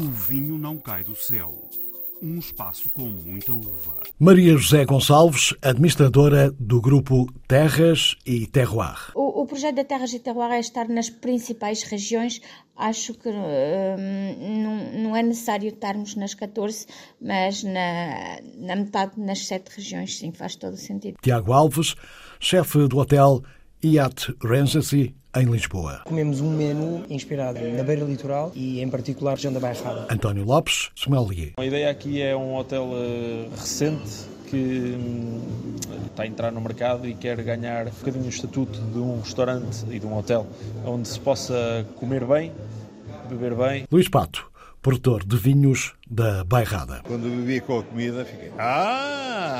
O vinho não cai do céu. Um espaço com muita uva. Maria José Gonçalves, administradora do grupo Terras e Terroir. O, o projeto da Terras e Terroir é estar nas principais regiões. Acho que hum, não, não, é necessário estarmos nas 14, mas na, na metade, nas sete regiões, sim, faz todo o sentido. Tiago Alves, chefe do hotel Iat Regency em Lisboa. Comemos um menu inspirado na beira litoral e, em particular, região da Bairrada. António Lopes, sommelier. A ideia aqui é um hotel uh, recente que hum, está a entrar no mercado e quer ganhar um bocadinho o estatuto de um restaurante e de um hotel, onde se possa comer bem, beber bem. Luís Pato, produtor de vinhos da Bairrada. Quando bebi com a comida, fiquei. Ah!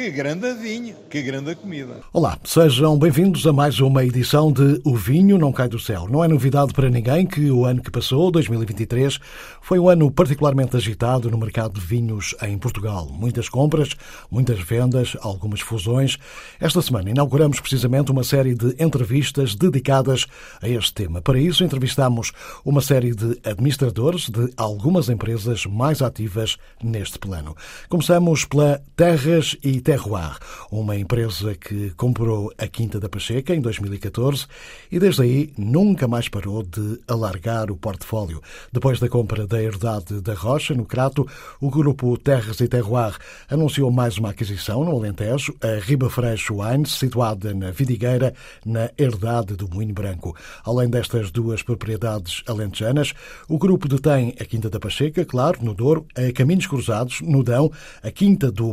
Que grande vinho, que grande comida. Olá, sejam bem-vindos a mais uma edição de O Vinho Não Cai do Céu. Não é novidade para ninguém que o ano que passou, 2023, foi um ano particularmente agitado no mercado de vinhos em Portugal. Muitas compras, muitas vendas, algumas fusões. Esta semana inauguramos precisamente uma série de entrevistas dedicadas a este tema. Para isso, entrevistamos uma série de administradores de algumas empresas mais ativas neste plano. Começamos pela Terras e Terroir, uma empresa que comprou a Quinta da Pacheca em 2014 e desde aí nunca mais parou de alargar o portfólio. Depois da compra da herdade da Rocha, no Crato, o grupo Terras e Terroir anunciou mais uma aquisição no Alentejo, a Riba Freixo Wines, situada na Vidigueira, na herdade do Moinho Branco. Além destas duas propriedades alentejanas, o grupo detém a Quinta da Pacheca, claro, no Douro, a Caminhos Cruzados, no Dão, a Quinta do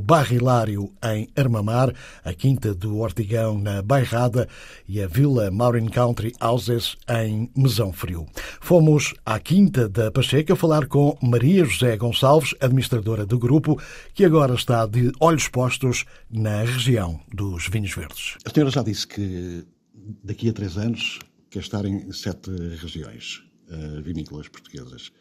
Em Armamar, a Quinta do Ortigão na Bairrada e a Vila Maureen Country Houses em Mesão Frio. Fomos à Quinta da Pacheca falar com Maria José Gonçalves, administradora do grupo, que agora está de olhos postos na região dos vinhos verdes. A senhora já disse que daqui a três anos quer estar em sete regiões uh, vinícolas portuguesas.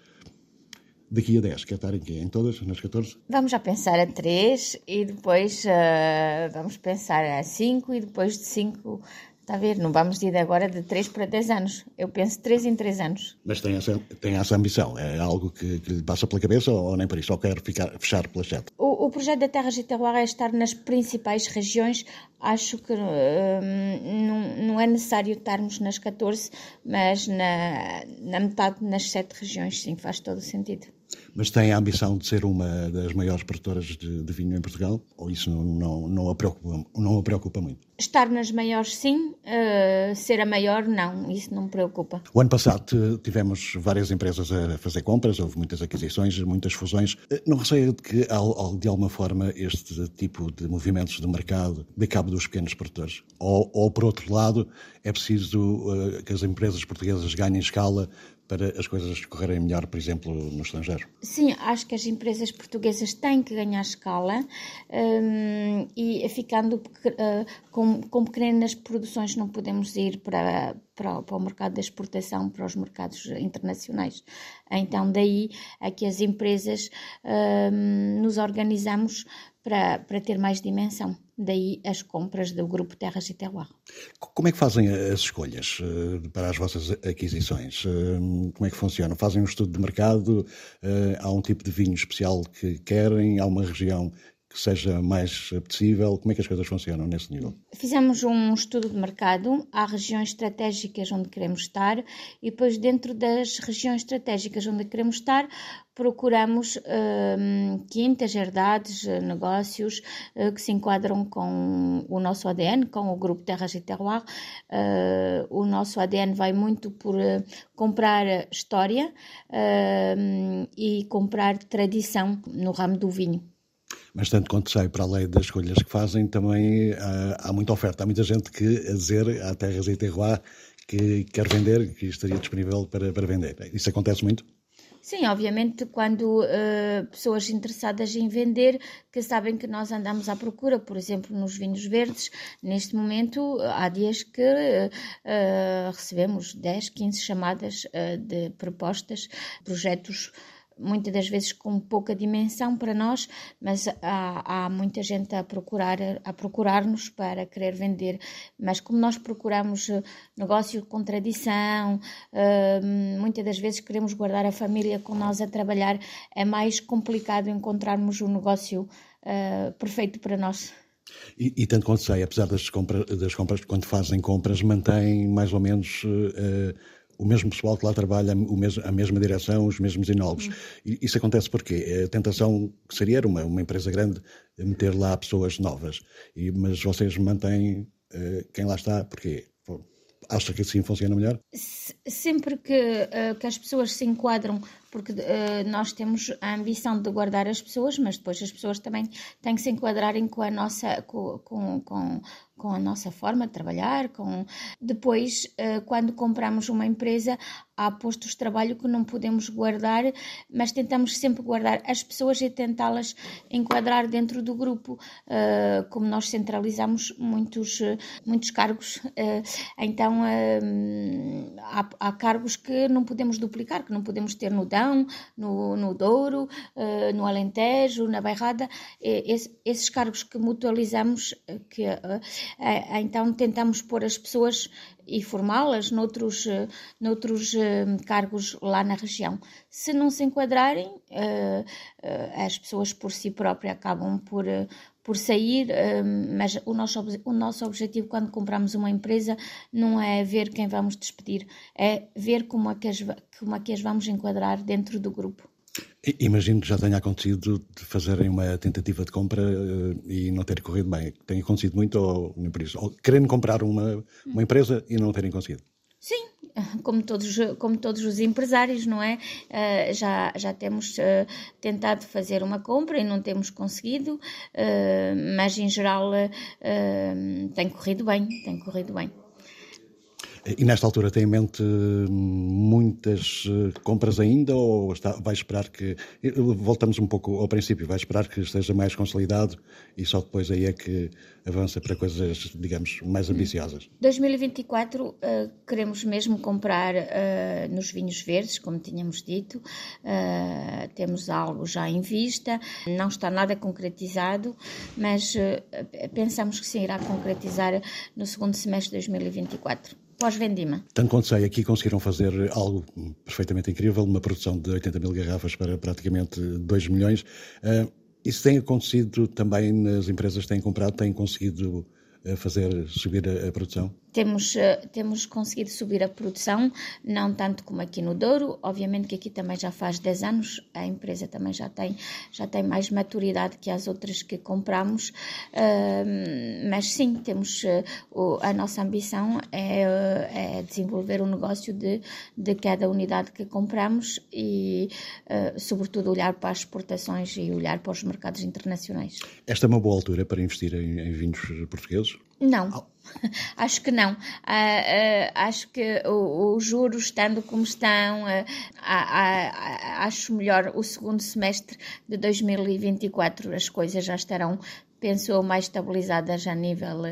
Daqui a 10, quer estar em quê? Em todas? Nas 14? Vamos já pensar a 3 e depois uh, vamos pensar a 5 e depois de 5 Está a ver? Não vamos ir agora de 3 para 10 anos. Eu penso 3 em 3 anos. Mas tem essa, tem essa ambição? É algo que, que lhe passa pela cabeça ou nem por isso? Ou quer ficar, fechar pela 7? O, o projeto da Terra Terroir é estar nas principais regiões. Acho que hum, não, não é necessário estarmos nas 14, mas na, na metade, nas 7 regiões, sim, faz todo o sentido. Mas tem a ambição de ser uma das maiores produtoras de, de vinho em Portugal? Ou isso não, não, não, a preocupa, não a preocupa muito? Estar nas maiores, sim. Uh, ser a maior, não. Isso não me preocupa. O ano passado tivemos várias empresas a fazer compras, houve muitas aquisições, muitas fusões. Eh, não receio de que, de alguma forma, este tipo de movimentos de mercado dê cabo dos pequenos produtores? Ou, ou por outro lado, é preciso uh, que as empresas portuguesas ganhem escala para as coisas correrem melhor, por exemplo, no estrangeiro? Sim, acho que as empresas portuguesas têm que ganhar escala um, e ficando uh, com, com pequenas produções não podemos ir para, para, para, o mercado da exportação, para os mercados internacionais. Então, daí é que as empresas um, nos organizamos para, para ter mais dimensão. Daí as compras do Grupo Terras e Terroir. Como é que fazem as escolhas uh, para as vossas aquisições? Uh, como é que funciona? Fazem um estudo de mercado? Uh, há um tipo de vinho especial que querem? Há uma região que seja mais apetecível? Como é que as coisas funcionam nesse nível? Fizemos um estudo de mercado, há regiões estratégicas onde queremos estar e depois dentro das regiões estratégicas onde queremos estar procuramos uh, quintas, herdades, negócios uh, que se enquadram com o nosso ADN, com o grupo Terras e Terroir. Uh, o nosso ADN vai muito por uh, comprar história e comprar tradição no ramo do vinho. Mas tanto quanto sei, para além das escolhas que fazem, também há, há muita oferta. Há muita gente que a dizer há terras e terroir que quer vender, que estaria disponível para, para vender. Isso acontece muito? Sim, obviamente, quando uh, pessoas interessadas em vender, que sabem que nós andamos à procura, por exemplo, nos vinhos verdes, neste momento, há dias que uh, recebemos 10, 15 chamadas uh, de propostas, projetos muitas das vezes com pouca dimensão para nós, mas há, há muita gente a procurar a procurar-nos para querer vender. Mas como nós procuramos eh, negócio com tradição, uh, muitas das vezes queremos guardar a família com nós a trabalhar, é mais complicado encontrarmos um negócio uh, perfeito para nós. E, e, tanto quanto sei, apesar das, compra, das compras, quando fazem compras, mantém mais ou menos uh, o mesmo pessoal que lá trabalha, a mesma direção, os mesmos enólogos. Uhum. Isso acontece porque a tentação seria uma, uma empresa grande meter lá pessoas novas, e, mas vocês mantêm uh, quem lá está, porque acha que assim funciona melhor? Sempre que, uh, que as pessoas se enquadram porque uh, nós temos a ambição de guardar as pessoas, mas depois as pessoas também têm que se enquadrarem com a nossa, com, com, com, a nossa forma de trabalhar. Com... Depois, uh, quando compramos uma empresa, há postos de trabalho que não podemos guardar, mas tentamos sempre guardar as pessoas e tentá-las enquadrar dentro do grupo. Uh, como nós centralizamos muitos, muitos cargos, então há, há cargos que não podemos duplicar, que não podemos ter no DAM no, no Douro, uh, no Alentejo, na Bairrada, esse, esses cargos que mutualizamos, eh, que então tentamos pôr as pessoas e formá-las noutros, noutros cargos lá na região. Se não se enquadrarem, as pessoas por si próprias acabam por, por sair, mas o nosso, o nosso objetivo quando compramos uma empresa não é ver quem vamos despedir, é ver como é que as, como é que as vamos enquadrar dentro do grupo. Imagino que já tenha acontecido de fazerem uma tentativa de compra eh, e não ter corrido bem. Tem acontecido muito ou? Ou querendo comprar uma, uma empresa e não terem conseguido? Sim, como todos, como todos os empresários, não é? Uh, já, já temos uh, tentado fazer uma compra e não temos conseguido, uh, mas em geral tem corrido bem, tem corrido bem. E nesta altura tem em mente muitas eh, compras ainda ou está, vai esperar que. Voltamos um pouco ao princípio, vai esperar que esteja mais consolidado e só depois aí é que avança para coisas, digamos, mais ambiciosas? 2024 uh, queremos mesmo comprar uh, nos vinhos verdes, como tínhamos dito. Uh, temos algo já em vista, não está nada concretizado, mas pensamos que se irá concretizar no segundo semestre de 2024 pós-vendima. Tanto quanto sei, aqui conseguiram fazer algo perfeitamente incrível, uma produção de 80 mil garrafas para praticamente 2 milhões. Uh, isso tem acontecido também nas empresas que têm comprado, têm conseguido fazer subir a, a produção? Temos, eh, temos conseguido subir a produção, não tanto como aqui no Douro, obviamente que aqui também já faz 10 anos, a empresa também já tem, já tem mais maturidade que as outras que compramos, mas sim, temos uh, a nossa ambição é, é, desenvolver o negócio de, de cada unidade que compramos e, sobretudo, olhar para as exportações e olhar para os mercados internacionais. Esta é uma boa altura para investir em, em vinhos portugueses? Não. Acho que não. Uh, uh, acho que os juros, estando como estão, uh, acho melhor o segundo semestre de 2024. As coisas já estarão, penso eu, mais estabilizadas a nível,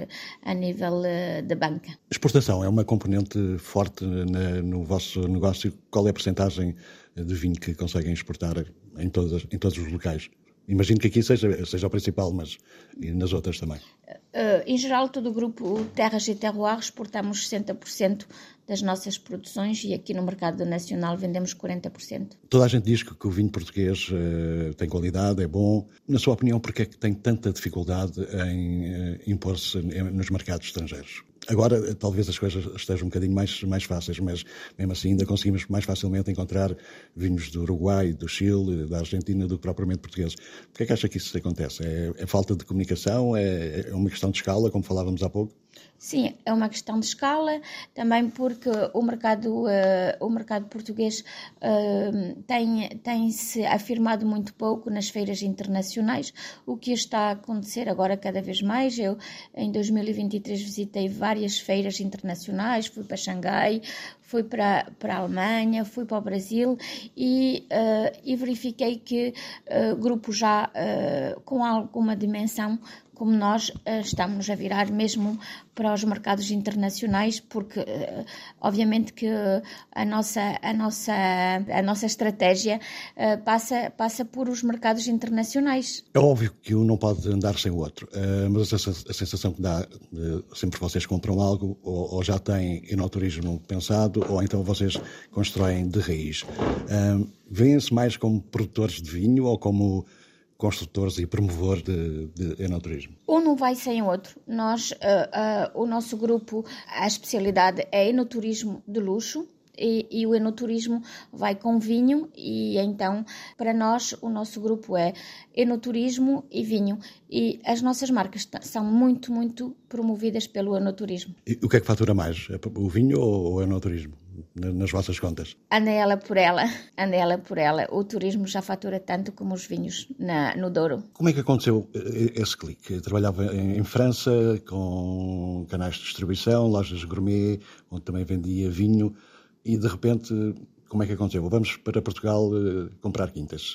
a nível de banca. Exportação é uma componente forte na, no vosso negócio. Qual é a porcentagem de vinho que conseguem exportar em, todas, em todos os locais? Imagino que aqui seja, seja o principal, mas e nas outras também. Uh, em geral, todo o grupo Terras e Terroir exportamos 60% das nossas produções e aqui no mercado nacional vendemos 40%. Toda a gente diz que, que o vinho português uh, tem qualidade, é bom. Na sua opinião, por que é que tem tanta dificuldade em uh, impor-se nos mercados estrangeiros? Agora, talvez as coisas estejam um bocadinho mais, mais fáceis, mas mesmo assim ainda conseguimos mais facilmente encontrar vinhos do Uruguai, do Chile, da Argentina do que propriamente portugueses. Por que é que acha que isso acontece? É, é falta de comunicação? É, é uma questão de escala, como falávamos há pouco? Sim, é uma questão de escala, também porque o mercado, uh, o mercado português uh, tem, tem se afirmado muito pouco nas feiras internacionais, o que está a acontecer agora cada vez mais. Eu, em 2023, visitei várias feiras internacionais, fui para Xangai, fui para, para a Alemanha, fui para o Brasil e, uh, e verifiquei que grupos já com alguma dimensão como nós uh, estamos a virar mesmo para os mercados internacionais, porque uh, obviamente que a nossa, a nossa, a nossa estratégia passa, passa por os mercados internacionais. É óbvio que um não pode andar sem o outro, mas a, sensação que dá, sempre vocês compram algo, ou já têm enoturismo pensado, ou então vocês constroem de raiz. Vêem-se mais como produtores de vinho ou como construtores e promover de, de enoturismo? Um não vai sem outro. Nós, uh, uh, o nosso grupo, a especialidade é enoturismo de luxo. E, e, o enoturismo vai com vinho e então para nós o nosso grupo é enoturismo e vinho e as nossas marcas são muito muito promovidas pelo enoturismo. E o que é que fatura mais, o vinho ou o enoturismo? Nas vossas contas? Anda ela por ela, anda ela por ela. O turismo já fatura tanto como os vinhos na, no Douro. Como é que aconteceu eh, esse clique? Trabalhava em, em, França com canais de distribuição, lojas gourmet, onde também vendia vinho e de repente, como é que aconteceu? Vamos para Portugal uh, comprar quintas.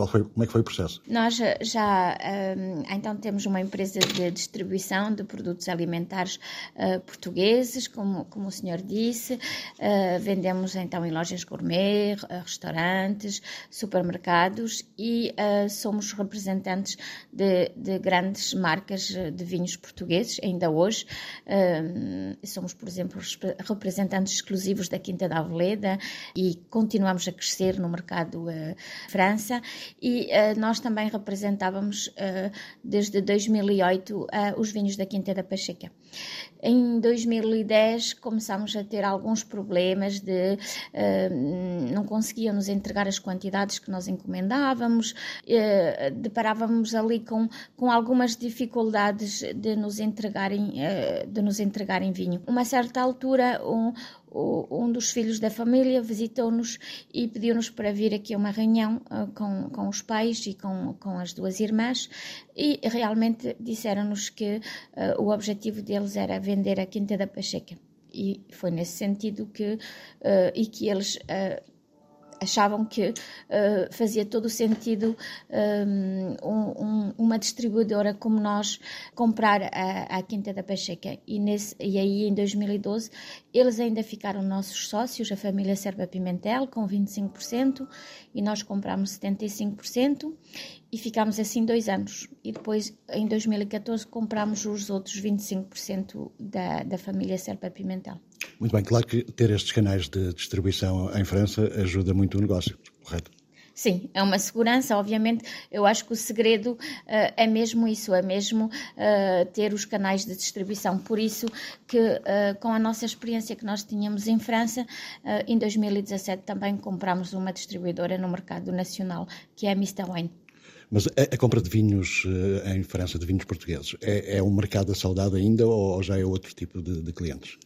Qual foi, como é que foi o processo? Nós já um, então temos uma empresa de distribuição de produtos alimentares uh, portugueses, como, como o senhor disse. Uh, vendemos então em lojas gourmet, restaurantes, supermercados e somos representantes de, de, grandes marcas de vinhos portugueses, ainda hoje. Hum, somos, por exemplo, representantes exclusivos da Quinta da Aveleda e continuamos a crescer no mercado França e uh, nós também representávamos uh, desde 2008 uh, eh, os vinhos da Quinta da Pacheca. Em 2010 começámos a ter alguns problemas de não conseguiam nos entregar as quantidades que nós encomendávamos, deparávamos ali com, com algumas dificuldades de nos entregarem de nos entregarem vinho. Uma certa altura um, um dos filhos da família visitou-nos e pediu-nos para vir aqui a uma reunião uh, com, com os pais e com, com as duas irmãs e realmente disseram-nos que uh, o objetivo deles era vender a Quinta da Pacheca. E foi nesse sentido que, uh, e que eles achavam que uh, fazia todo o sentido um, um, uma distribuidora como nós comprar a, a Quinta da Pacheca. E, nesse, e aí, em 2012, eles ainda ficaram nossos sócios, a família Serba Pimentel, com 25%, e nós comprámos 75%, e ficámos assim dois anos. E depois, em 2014, comprámos os outros 25% da, da família Serba Pimentel. Muito bem, claro que ter estes canais de distribuição em França ajuda muito o negócio, correto? Sim, é uma segurança, obviamente. Eu acho que o segredo uh, é mesmo isso, é mesmo uh, ter os canais de distribuição. Por isso que, uh, com a nossa experiência que nós tínhamos em França, em 2017 também compramos uma distribuidora no mercado nacional, que é a Mr. Wine. Mas a, a, compra de vinhos em França, de vinhos portugueses, é, é um mercado saudade ainda ou já é outro tipo de, de clientes?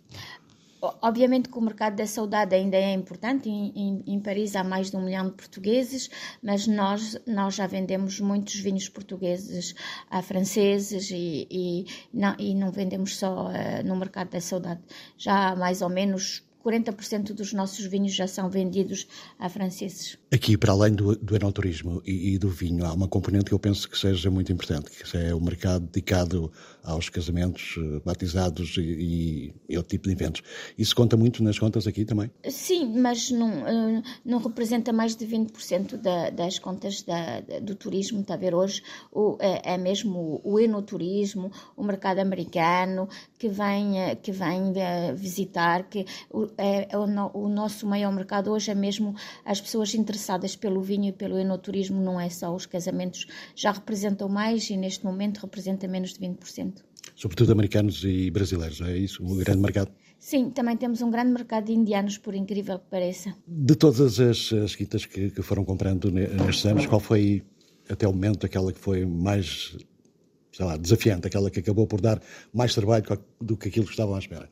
Obviamente que o mercado da saudade ainda é importante, em, em, em, Paris há mais de um milhão de portugueses, mas nós, nós já vendemos muitos vinhos portugueses a franceses e, e, não, e não vendemos só uh, no mercado da saudade. Já há mais ou menos 40% dos nossos vinhos já são vendidos a franceses. Aqui, para além do, do enoturismo e, e, do vinho, há uma componente que eu penso que seja muito importante, que é o mercado dedicado aos casamentos, eh, batizados e, e, outro tipo de eventos. Isso conta muito nas contas aqui também? Sim, mas não, eh, não representa mais de 20% da, das contas da, do turismo. Está a ver hoje o, é, é, mesmo o enoturismo, o mercado americano que vem, eh, que vem visitar, que é, é o, o nosso maior mercado hoje é mesmo as pessoas interessadas pelo vinho e pelo enoturismo não é só os casamentos, já representam mais e neste momento representa menos de 20%. Sobretudo americanos e brasileiros, é isso? Um grande mercado? Sim, também temos um grande mercado de indianos, por incrível que pareça. De todas as, as quintas que, que foram comprando nestes anos, qual foi até o momento aquela que foi mais sei lá, desafiante, aquela que acabou por dar mais trabalho do que aquilo que estavam à espera?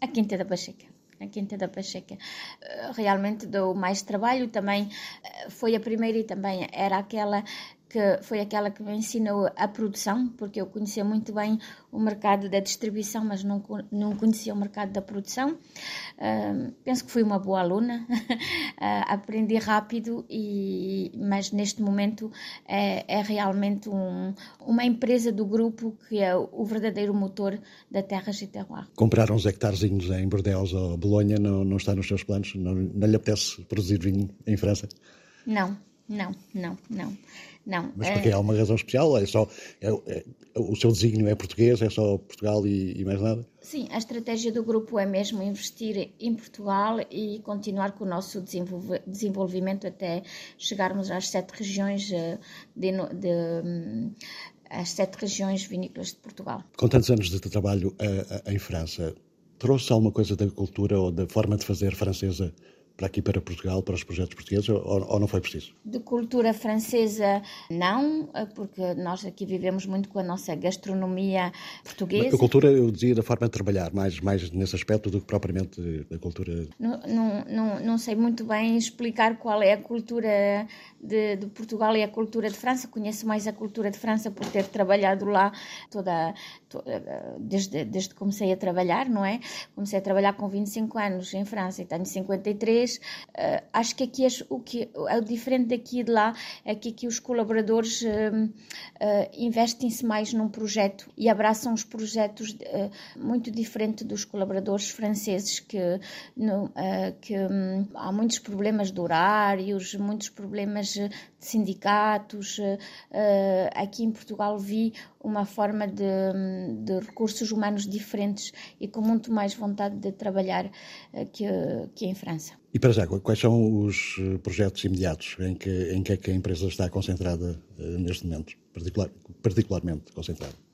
A Quinta da Pacheca na Quinta da Pacheca. Eh, realmente deu mais trabalho, também eh, foi a primeira e também era aquela que foi aquela que me ensinou a produção, porque eu conhecia muito bem o mercado da distribuição, mas não, não conhecia o mercado da produção. Uh, penso que fui uma boa aluna, uh, aprendi rápido, e, mas neste momento é, é realmente um, uma empresa do grupo que é o verdadeiro motor da Terra de Terroir. Comprar uns hectarezinhos em Bordeaux ou Bolonha não, não está nos seus planos? Não, não lhe apetece produzir vinho em França? Não, não, não, não. Não. Mas porque é... há uma razão especial? É só, é, é, o seu desígnio é português? É só Portugal e, e, mais nada? Sim, a estratégia do grupo é mesmo investir em Portugal e continuar com o nosso desenvolvimement até chegarmos às sete regiões eh, de, de hum, as sete regiões vinícolas de Portugal. Com tantos anos de trabalho uh, em França, trouxe alguma coisa da cultura ou da forma de fazer francesa para aqui, para Portugal, para os projetos portugueses, ou, ou, não foi preciso? De cultura francesa, não, porque nós aqui vivemos muito com a nossa gastronomia portuguesa. A cultura, eu dizia, da forma de trabalhar, mais, mais nesse aspecto do que propriamente da cultura. Não, não, não, não sei muito bem explicar qual é a cultura de, de, Portugal e a cultura de França. Conheço mais a cultura de França por ter trabalhado lá toda, toda desde, desde que comecei a trabalhar, não é? Comecei a trabalhar com 25 anos em França e tenho 53. Uh, acho que aqui o que é diferente daqui e de lá é que aqui os colaboradores uh, uh, investem-se mais num projeto e abraçam os projetos muito diferente dos colaboradores franceses que, no, que um, há muitos problemas de horários, muitos problemas sindicatos. Eh, eh, aqui em Portugal vi uma forma de, de, recursos humanos diferentes e com muito mais vontade de trabalhar eh, que, que em França. E para já, quais são os projetos imediatos em que, em que, é que a empresa está concentrada neste momento, particular, particularmente concentrada?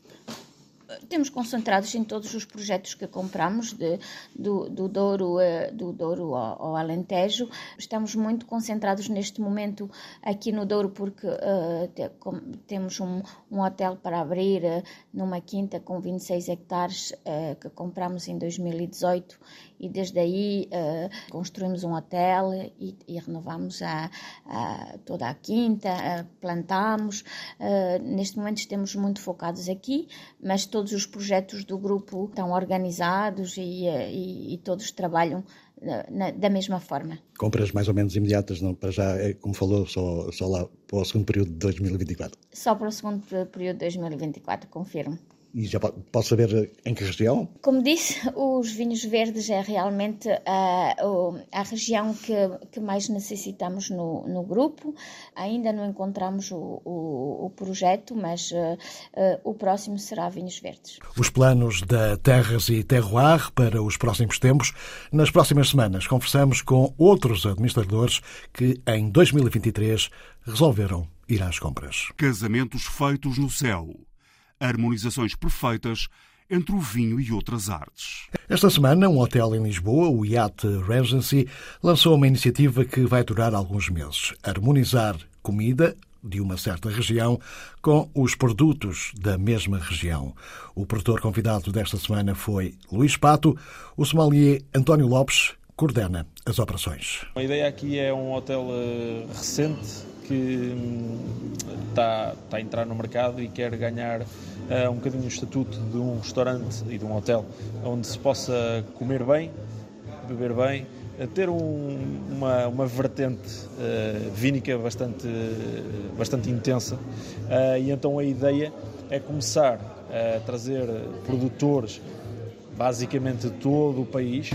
Temos concentrados em todos os projetos que compramos, de, do, do, Douro, eh, do Douro ao, ao, Alentejo. Estamos muito concentrados neste momento aqui no Douro, porque uh, te, com, temos um, um, hotel para abrir uh, numa quinta com 26 hectares uh, que compramos em 2018 e desde aí construímos um hotel e, e renovamos a, a, toda a quinta, plantamos. neste momento estamos muito focados aqui, mas todos os projetos do grupo estão organizados e, eh, e, e todos trabalham na, da mesma forma. Compras mais ou menos imediatas, não? Para já, como falou, só, só lá para o segundo período de 2024? Só para o segundo período de 2024, confirmo. E já posso saber em que região? Como disse, os vinhos verdes é realmente a, a região que, que mais necessitamos no, no grupo. Ainda não encontramos o, o, o projeto, mas uh, uh, o próximo será vinhos verdes. Os planos da Terras e Terroir para os próximos tempos. Nas próximas semanas conversamos com outros administradores que em 2023 resolveram ir às compras. Casamentos feitos no céu harmonizações perfeitas entre o vinho e outras artes. Esta semana, um hotel em Lisboa, o Yacht Regency, lançou uma iniciativa que vai durar alguns meses. Harmonizar comida de uma certa região com os produtos da mesma região. O produtor convidado desta semana foi Luís Pato, o sommelier António Lopes coordena as operações. A ideia aqui é um hotel eh, recente que está, hum, está a entrar no mercado e quer ganhar uh, um bocadinho o estatuto de um restaurante e de um hotel, onde se possa comer bem, beber bem, ter um, uma, uma vertente uh, vínica bastante, bastante intensa. Uh, e então a ideia é começar a trazer produtores basicamente de todo o país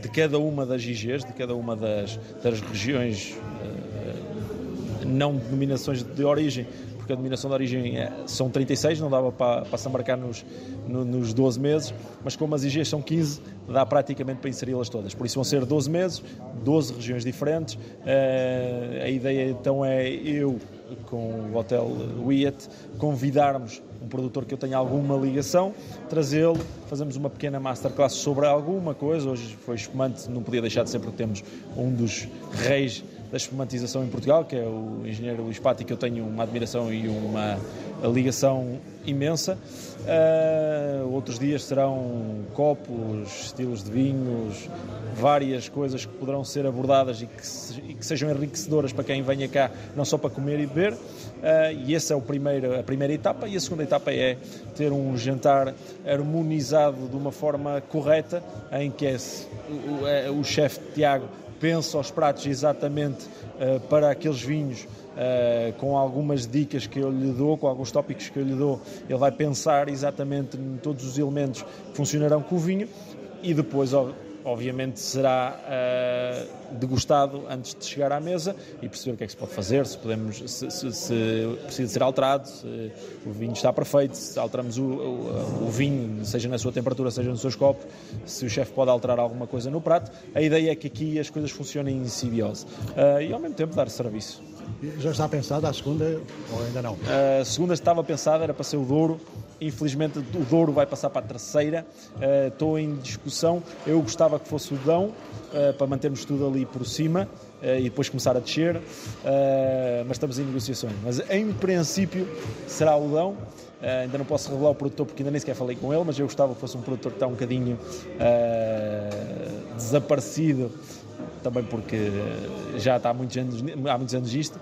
de cada uma das IGs, de cada uma das, das regiões, uh, não denominações de origem, porque a denominação de origem é, são 36, não dava para, para se embarcar nos, no, nos 12 meses, mas como as IGs são 15, dá praticamente para inseri-las todas. Por isso vão ser 12 meses, 12 regiões diferentes. Uh, a ideia então é eu, com o Hotel Wyatt, convidarmos um produtor que eu tenha alguma ligação, trazê-lo, fazemos uma pequena masterclass sobre alguma coisa. Hoje foi espumante, não podia deixar de ser porque temos um dos reis da espumatização em Portugal, que é o engenheiro Luís Patti, que eu tenho uma admiração e uma ligação imensa. Uh, outros dias serão copos, estilos de vinhos, várias coisas que poderão ser abordadas e que, se, e que sejam enriquecedoras para quem venha cá, não só para comer e beber. Uh, e essa é o primeiro, a primeira etapa. E a segunda etapa é ter um jantar harmonizado de uma forma correta, em que é, o, é, o chefe Tiago pensa os pratos exatamente uh, para aqueles vinhos Uh, com algumas dicas que eu lhe dou, com alguns tópicos que eu lhe dou, ele vai pensar exatamente em todos os elementos que funcionarão com o vinho e depois, obviamente será uh, degustado antes de chegar à mesa e perceber o que é que se pode fazer, se, podemos, se, se, se precisa ser alterado, se o vinho está perfeito, se alteramos o, o, o, vinho, seja na sua temperatura, seja nos seus copos, se o chefe pode alterar alguma coisa no prato. A ideia é que aqui as coisas funcionem em simbiose uh, e ao mesmo tempo dar serviço. Já está pensada a segunda ou ainda não? A segunda estava pensada, era para ser o Douro, Infelizmente o Douro vai passar para a terceira. Uh, estou em discussão. Eu gostava que fosse o Dão, uh, para mantermos tudo ali por cima uh, e depois começar a descer. mas estamos em negociações. Mas em princípio será o Dão. ainda não posso revelar o produtor porque ainda nem sequer falei com ele, mas eu gostava que fosse um produtor que está um bocadinho desaparecido também porque já está há muitos anos, há muitos anos isto,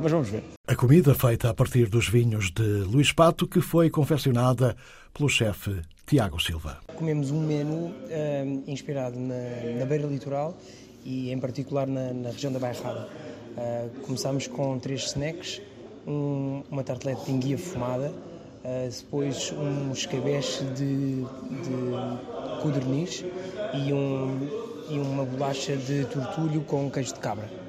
mas vamos ver. A comida feita a partir dos vinhos de Luís Pato, que foi confeccionada pelo chefe Tiago Silva. Comemos um menu uh, inspirado na, na, beira litoral e em particular na, na região da Bairrada. Uh, com três snacks, um, uma tartelete de enguia fumada, uh, depois um escabeche de, de codorniz e um e uma bolacha de tortulho com queijo de cabra.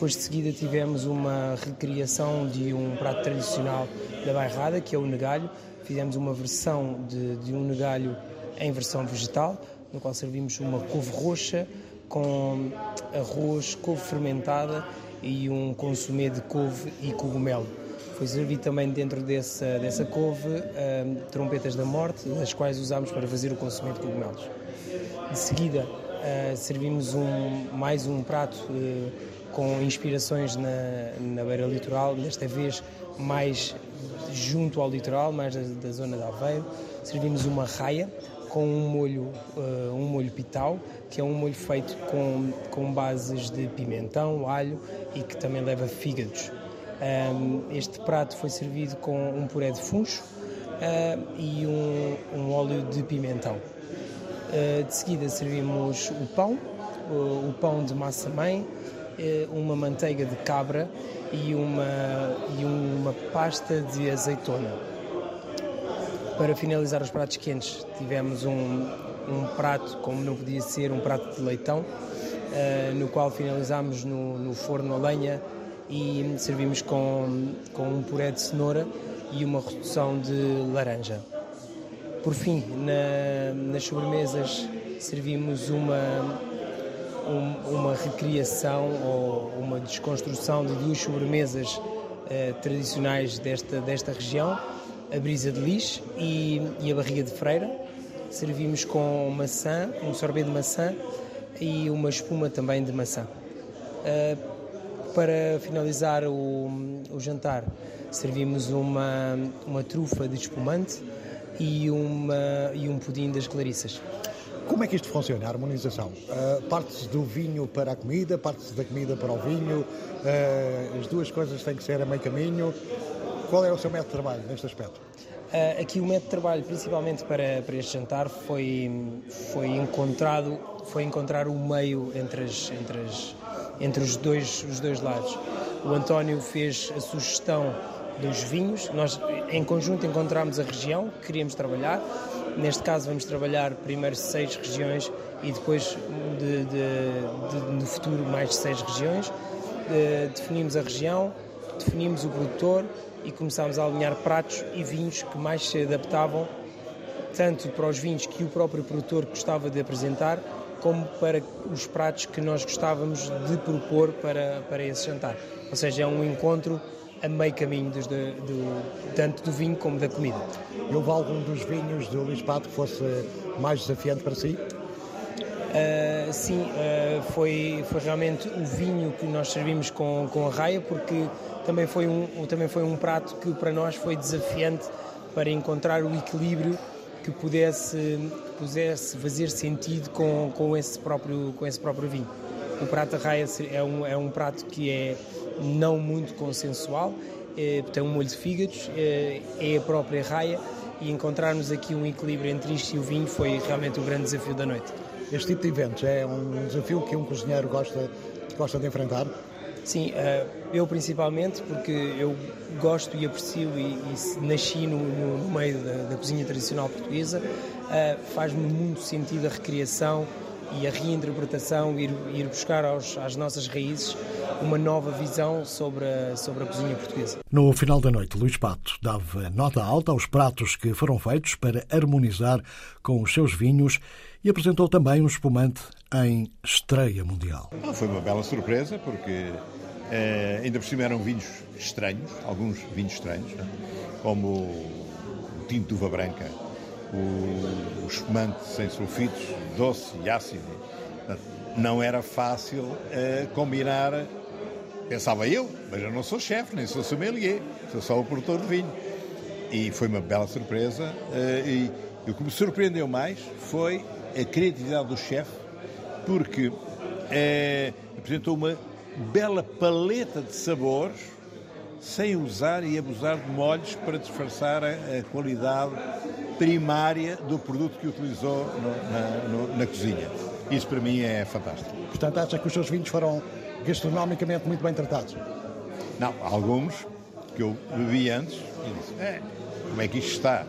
Depois de seguida tivemos uma recriação de um prato tradicional da Bairrada, que é o negalho. Fizemos uma versão de, de um negalho em versão vegetal, no qual servimos uma couve roxa com arroz, couve fermentada e um consumê de couve e cogumelo. Foi servido também dentro dessa, dessa couve um, trompetas da morte, as quais usámos para fazer o consumê de cogumelos. De seguida, Uh, servimos um, mais um prato uh, com inspirações na, na beira litoral, desta vez mais junto ao litoral, mais da, da zona de Aveiro. Servimos uma raia com um molho, uh, um molho pitau, que é um molho feito com, com bases de pimentão, alho e que também leva fígados. Um, este prato foi servido com um puré de funcho e um, um óleo de pimentão. Eh, de seguida servimos o pão, o pão de massa-mãe, eh, uma manteiga de cabra e uma, e uma pasta de azeitona. Para finalizar os pratos quentes, tivemos um, um prato, como não podia ser, um prato de leitão, uh, no qual finalizámos no, no, forno a lenha e servimos com, com um puré de cenoura e uma redução de laranja. Por fim, na, nas sobremesas servimos uma, um, uma recriação ou uma desconstrução de duas sobremesas eh, tradicionais desta, desta região, a brisa de lis e, e, a barriga de freira. Servimos com maçã, um sorbet de maçã e uma espuma também de maçã. Uh, para finalizar o, o jantar, servimos uma, uma trufa de espumante e, uma, e um pudim das Clarissas. Como é que isto funciona, a harmonização? Uh, parte-se do vinho para a comida, parte-se da comida para o vinho, uh, as duas coisas têm que ser a meio caminho. Qual é o seu método de trabalho neste aspecto? Uh, aqui o método de trabalho, principalmente para, para este jantar, foi, foi, encontrado, foi encontrar o meio entre, as, entre, as, entre os, dois, os dois lados. O António fez a sugestão dos vinhos. Nós, em conjunto, encontramos a região que queríamos trabalhar. Neste caso, vamos trabalhar primeiro seis regiões e depois, de, de, de, no futuro, mais seis regiões. definimos a região, definimos o produtor e começámos a alinhar pratos e vinhos que mais se adaptavam tanto para os vinhos que o próprio produtor gostava de apresentar, como para os pratos que nós gostávamos de propor para, para esse jantar. Ou seja, é um encontro a meio caminho dos, do, do, tanto do vinho como da comida. E houve algum dos vinhos do Luís Pato que fosse mais desafiante para si? Uh, sim, uh, foi, foi realmente o vinho que nós servimos com, com a raia, porque também foi, um, também foi um prato que para nós foi desafiante para encontrar o equilíbrio que pudesse, que pudesse fazer sentido com, com, esse próprio, com esse próprio vinho. O prato raia é um, é um prato que é não muito consensual, é, tem um molho de fígados, é, é a própria raia e encontrarmos aqui um equilíbrio entre isto e o vinho foi realmente o grande desafio da noite. Este tipo de eventos é um desafio que um cozinheiro gosta, gosta de enfrentar? Sim, eh, eu principalmente, porque eu gosto e aprecio e, e nasci no, no, meio da, da, cozinha tradicional portuguesa, faz-me muito sentido a recriação e a reinterpretação, ir, ir buscar aos, às nossas raízes uma nova visão sobre a, sobre a cozinha portuguesa. No final da noite, Luís Pato dava nota alta aos pratos que foram feitos para harmonizar com os seus vinhos e apresentou também um espumante em estreia mundial. Ah, foi uma bela surpresa, porque eh, ainda por cima eram vinhos estranhos, alguns vinhos estranhos, né? como o tinto de uva branca, o, o espumante sem sulfitos, doce e ácido. Não era fácil eh, combinar, pensava eu, mas eu não sou chefe, nem sou sommelier, sou só o produtor de vinho. E foi uma bela surpresa. Eh, e, e o que me surpreendeu mais foi a criatividade do chefe, porque é, apresentou uma bela paleta de sabores sem usar e abusar de molhos para disfarçar a, a qualidade primária do produto que utilizou no, na, no, na cozinha. Isso para mim é fantástico. Portanto, acha que os seus vinhos foram gastronomicamente muito bem tratados? Não, alguns que eu bebi antes e disse, é, como é que isto está?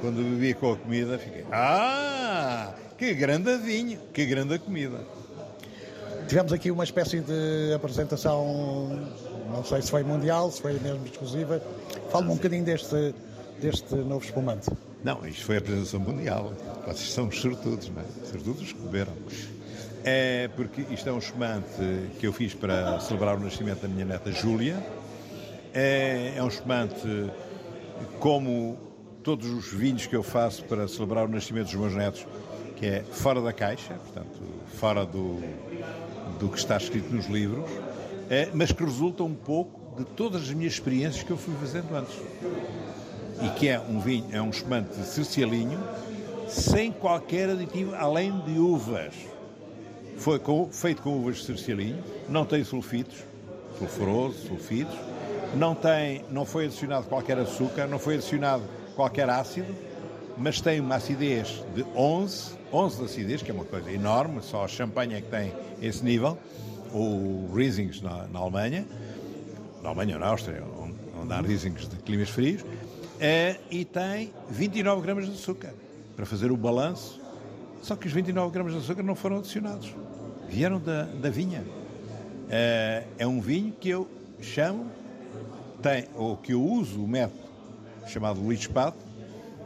Quando bebi com a comida, fiquei, ah, que grande vinho, que grande comida. Tivemos aqui uma espécie de apresentação, não sei se foi mundial, se foi mesmo exclusiva. Fala-me um bocadinho deste, deste novo espumante. Não, isto foi a apresentação mundial. Vocês são os sortudos, não é? Sortudos que beberam. É porque isto é um espumante que eu fiz para celebrar o nascimento da minha neta Júlia. É, é um espumante como todos os vinhos que eu faço para celebrar o nascimento dos meus netos que é fora da caixa, portanto, fora do, do que está escrito nos livros, é, mas que resulta um pouco de todas as minhas experiências que eu fui fazendo antes. E que é um vinho, é um espumante de cercialinho, sem qualquer aditivo, além de uvas. Foi com, feito com uvas de cercialinho, não tem sulfitos, sulfuroso, sulfitos, não, tem, não foi adicionado qualquer açúcar, não foi adicionado qualquer ácido, mas tem uma acidez de 11, 11 de acidez, que é uma coisa enorme, só a champanhe é que tem esse nível, o Riesings na, na Alemanha, na Alemanha ou na Áustria, onde, onde há Riesings de climas frios, e tem 29 gramas de açúcar, para fazer o balanço, só que os 29 gramas de açúcar não foram adicionados, vieram da, da vinha. É, é um vinho que eu chamo, tem, ou que eu uso o método chamado Luís Pato,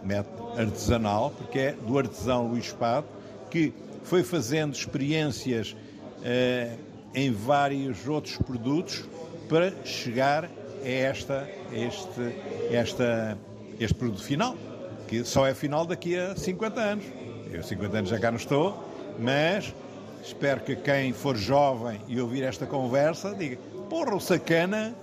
método artesanal, porque é do artesão Luís Pato, que foi fazendo experiências eh, em vários outros produtos para chegar a esta, este, esta, este produto final, que só é final daqui a 50 anos. Eu 50 anos já cá não estou, mas espero que quem for jovem e ouvir esta conversa diga, porra, o sacana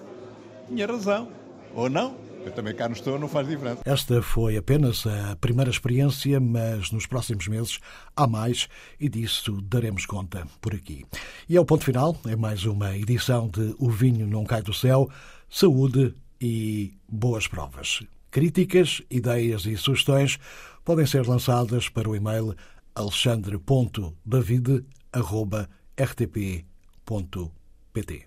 tinha razão, ou não, eu também cá não estou, não faz diferença. Esta foi apenas a primeira experiência, mas nos próximos meses há mais e disso daremos conta por aqui. E é o ponto final, é mais uma edição de O Vinho Não Cai do Céu. Saúde e boas provas. Críticas, ideias e sugestões podem ser lançadas para o e-mail alexandre.david.rtp.pt.